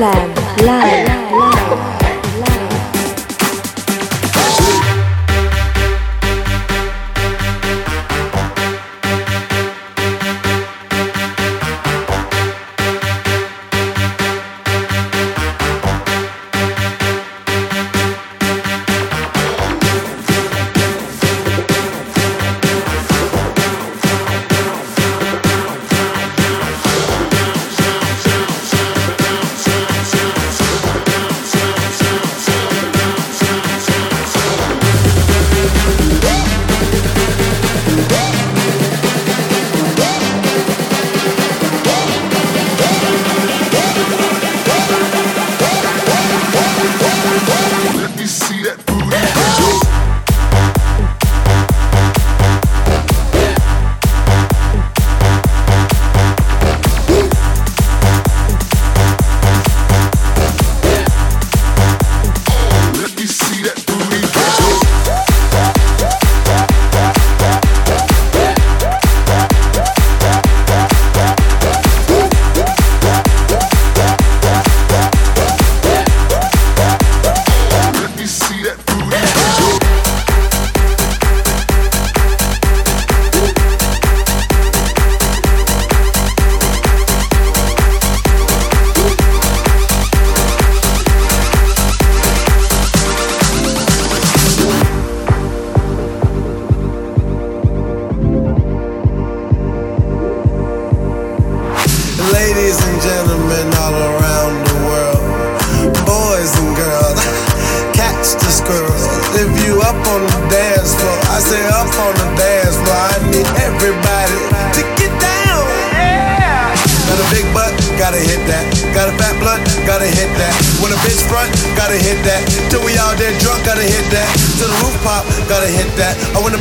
là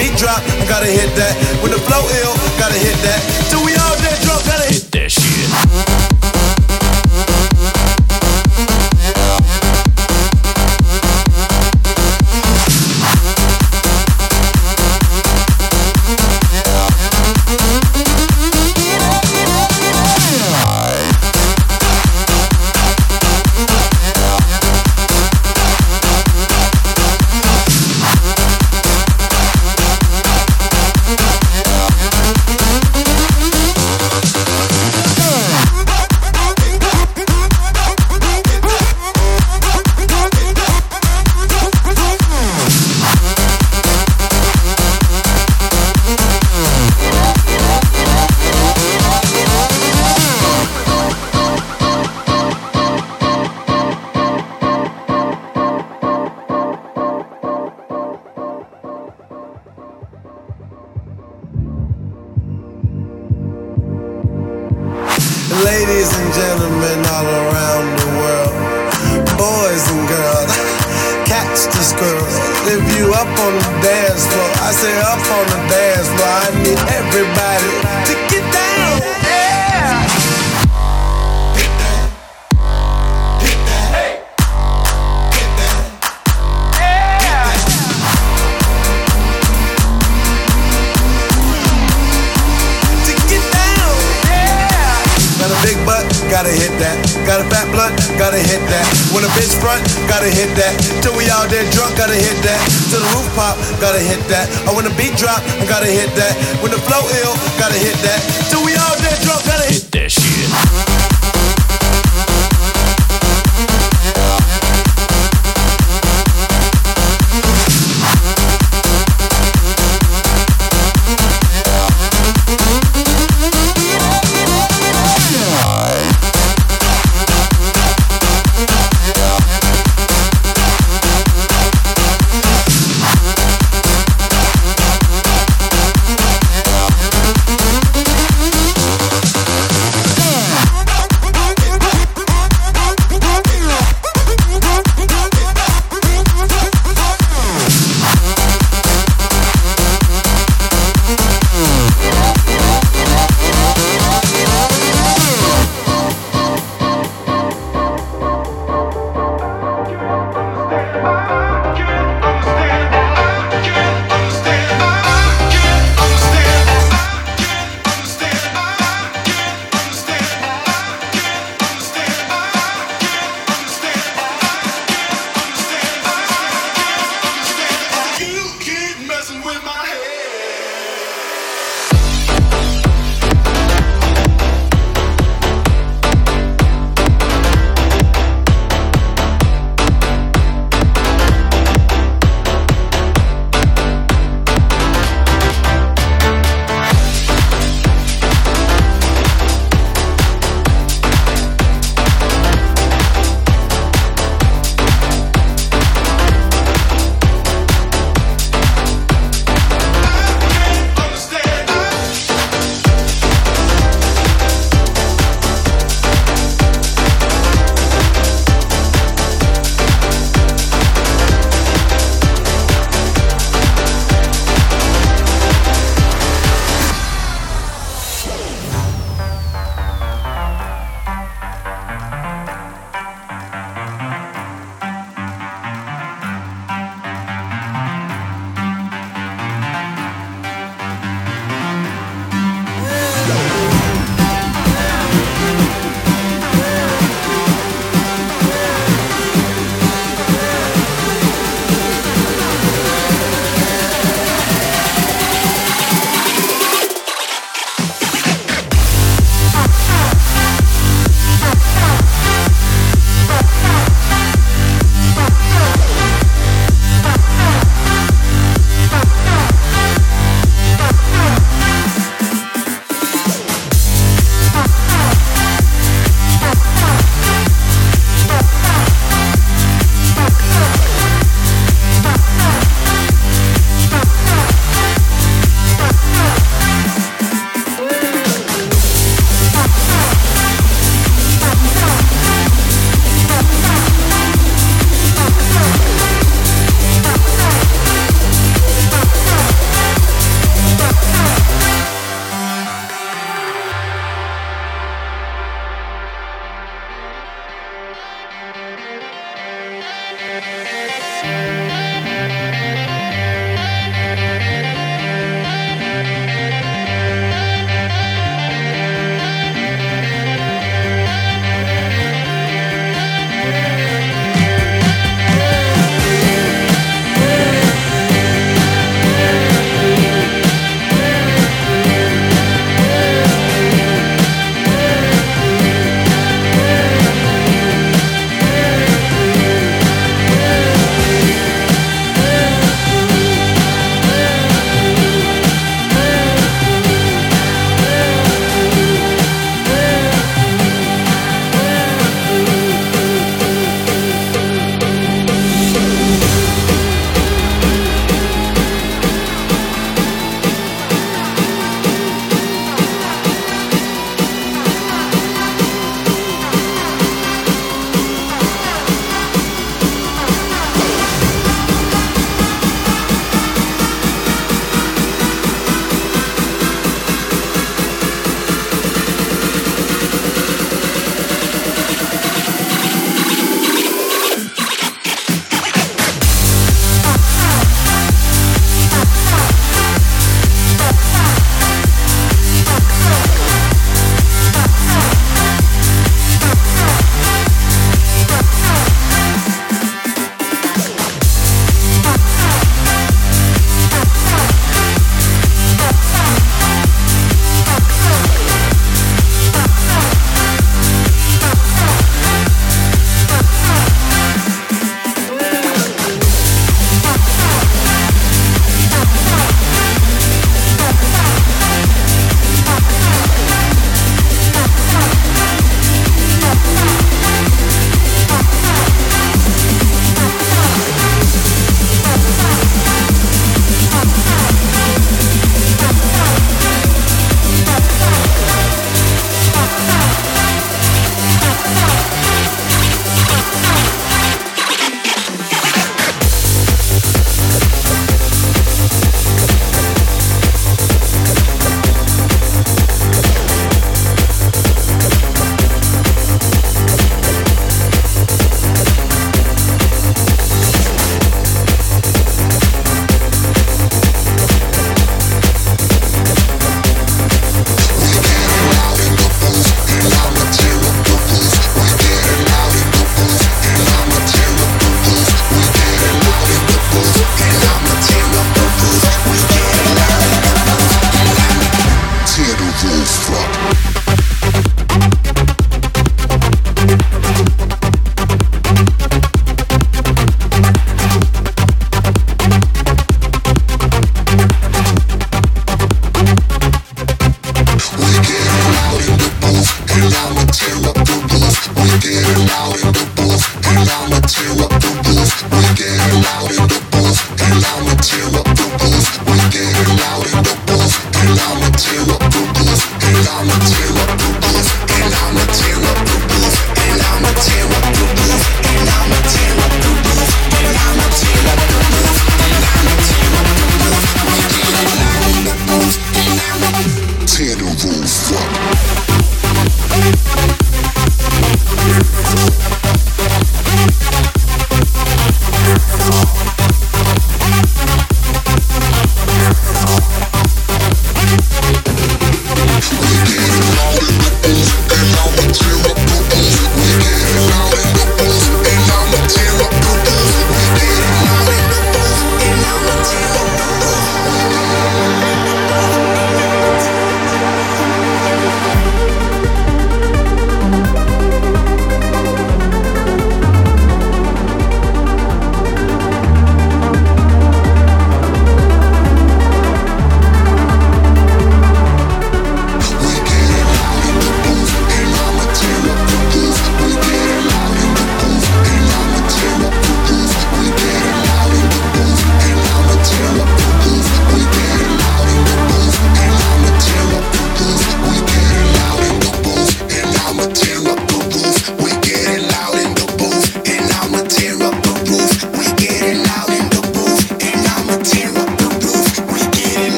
beat drop, I gotta hit that. When the flow ill, gotta hit that. Till we all dead drunk, ladies and gentlemen all around the world, boys and girls, catch the squirrels. If you up on the dance floor, I say up on the dance floor, I need everybody to get gotta hit that. When a bitch front, gotta hit that. Till we all dead drunk, gotta hit that. Till the roof pop, gotta hit that. Or when the beat drop, I gotta hit that. When the flow ill, gotta hit that. Till we all dead drunk, gotta hit that.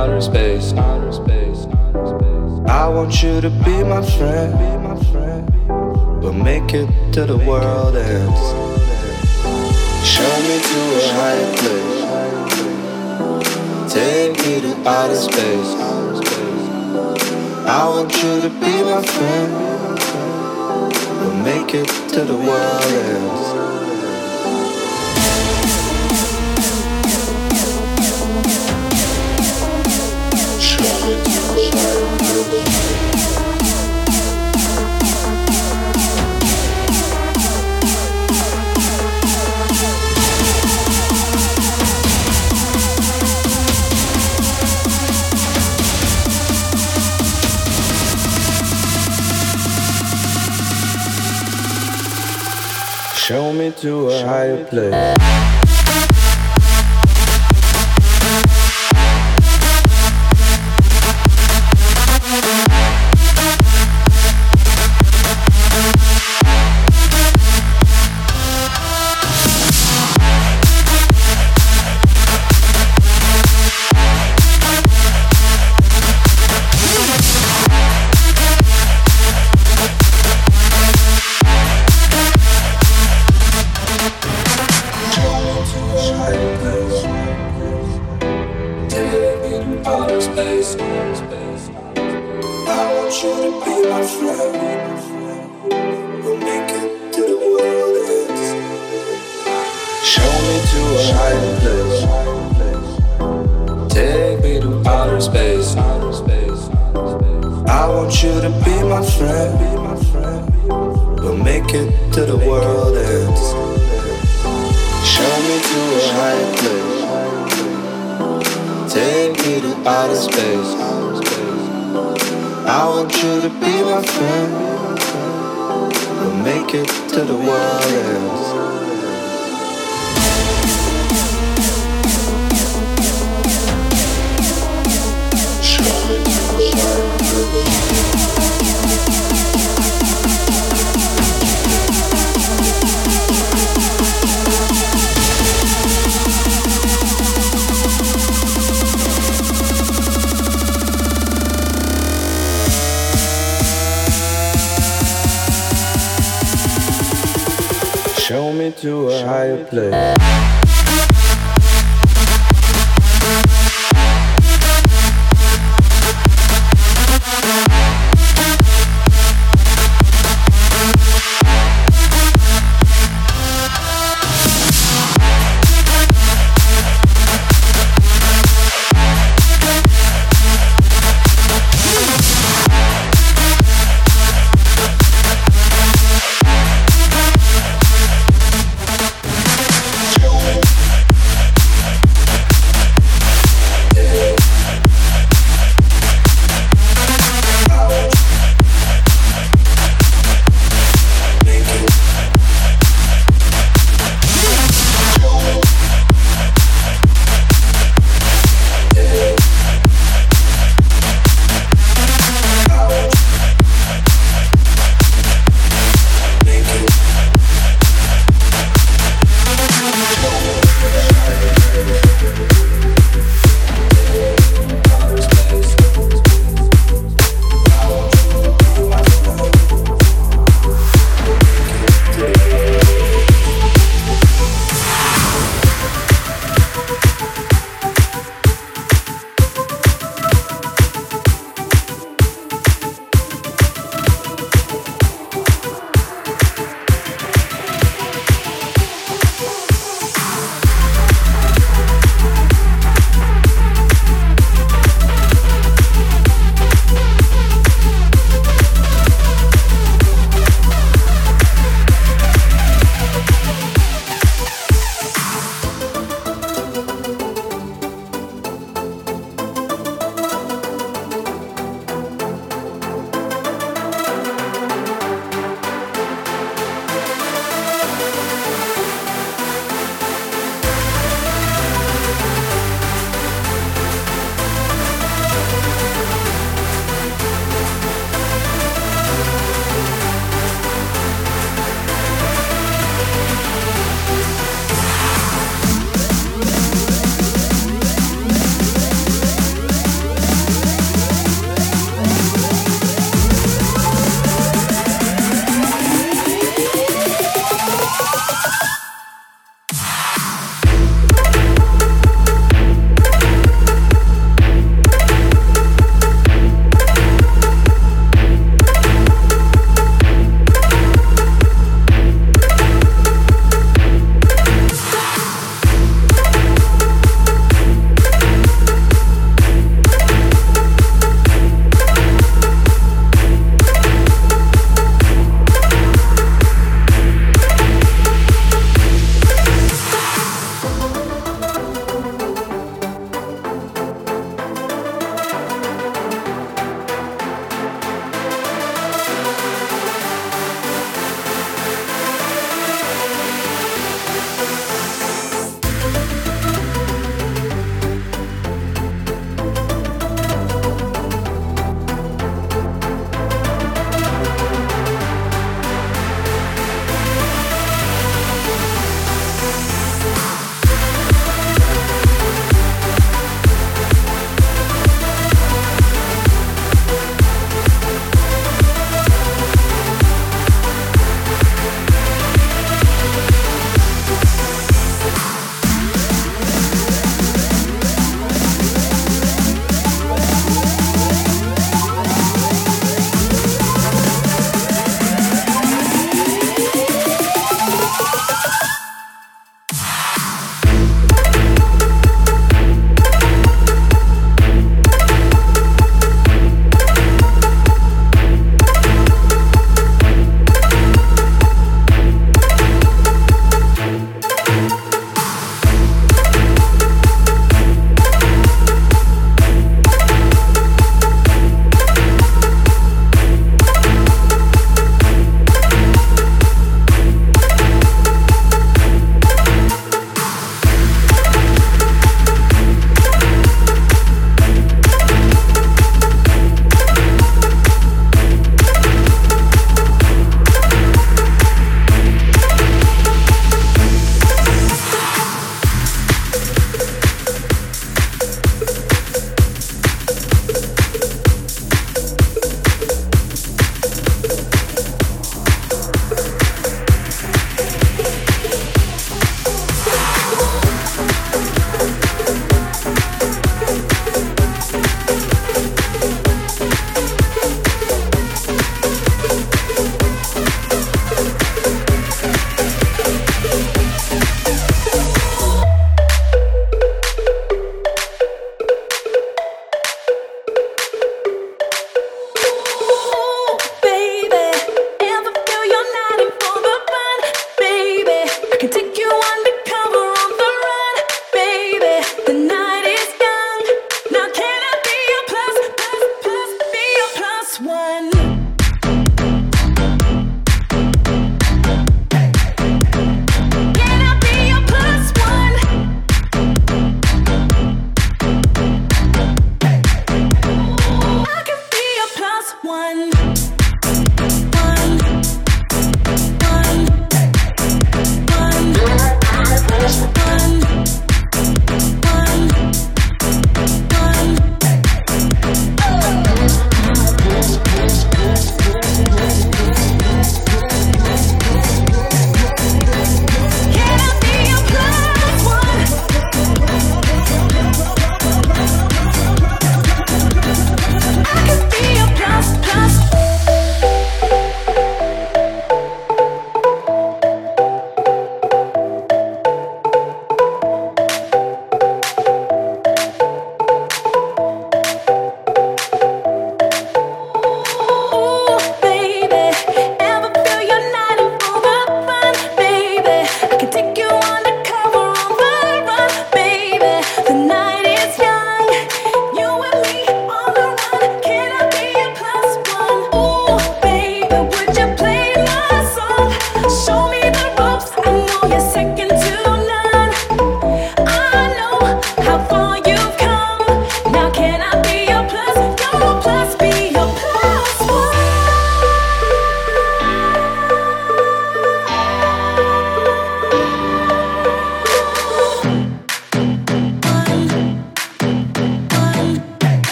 outer space. Outer space. I want you to be my friend. We'll make it to the world end. Show me to a higher place. Take me to outer space. I want you to be my friend. We'll make it to the world ends. Show me to a higher place. to a higher place. Take me to outer space. I want you to be my friend. We'll make it to the world end. Show me to a higher place. Take me to outer space. I want you to be my friend. We'll make it to the world end. to a higher place.